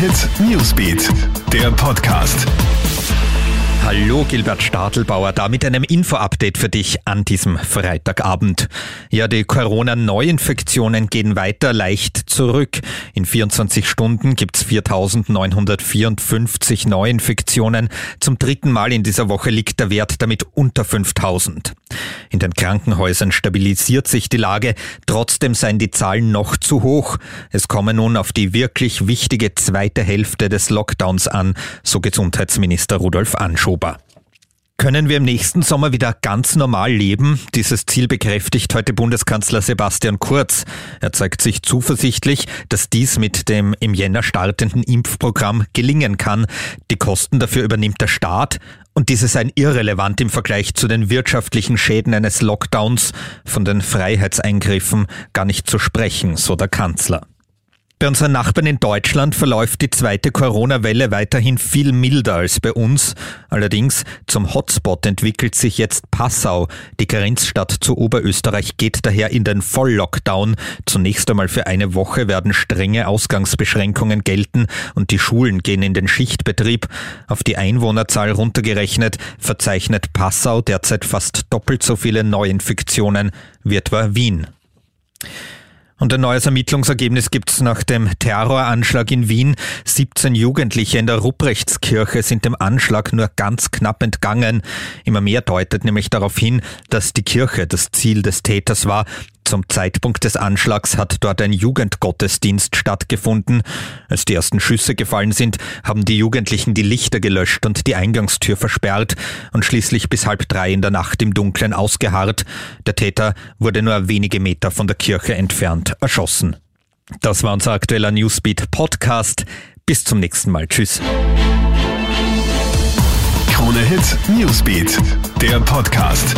Hit Newsbeat, der Podcast. Hallo Gilbert Stadelbauer, da mit einem Info-Update für dich an diesem Freitagabend. Ja, die Corona-Neuinfektionen gehen weiter leicht zurück. In 24 Stunden gibt's 4.954 Neuinfektionen. Zum dritten Mal in dieser Woche liegt der Wert damit unter 5.000. In den Krankenhäusern stabilisiert sich die Lage, trotzdem seien die Zahlen noch zu hoch. Es komme nun auf die wirklich wichtige zweite Hälfte des Lockdowns an, so Gesundheitsminister Rudolf Anschober. Können wir im nächsten Sommer wieder ganz normal leben? Dieses Ziel bekräftigt heute Bundeskanzler Sebastian Kurz. Er zeigt sich zuversichtlich, dass dies mit dem im Jänner startenden Impfprogramm gelingen kann. Die Kosten dafür übernimmt der Staat und diese seien irrelevant im Vergleich zu den wirtschaftlichen Schäden eines Lockdowns, von den Freiheitseingriffen gar nicht zu sprechen, so der Kanzler. Bei unseren Nachbarn in Deutschland verläuft die zweite Corona-Welle weiterhin viel milder als bei uns. Allerdings zum Hotspot entwickelt sich jetzt Passau. Die Grenzstadt zu Oberösterreich geht daher in den Volllockdown. Zunächst einmal für eine Woche werden strenge Ausgangsbeschränkungen gelten und die Schulen gehen in den Schichtbetrieb. Auf die Einwohnerzahl runtergerechnet verzeichnet Passau derzeit fast doppelt so viele Neuinfektionen wie etwa Wien. Und ein neues Ermittlungsergebnis gibt es nach dem Terroranschlag in Wien. 17 Jugendliche in der Rupprechtskirche sind dem Anschlag nur ganz knapp entgangen. Immer mehr deutet nämlich darauf hin, dass die Kirche das Ziel des Täters war. Zum Zeitpunkt des Anschlags hat dort ein Jugendgottesdienst stattgefunden. Als die ersten Schüsse gefallen sind, haben die Jugendlichen die Lichter gelöscht und die Eingangstür versperrt und schließlich bis halb drei in der Nacht im Dunkeln ausgeharrt. Der Täter wurde nur wenige Meter von der Kirche entfernt erschossen. Das war unser aktueller Newsbeat Podcast. Bis zum nächsten Mal. Tschüss. Krone Hit Newsbeat, der Podcast.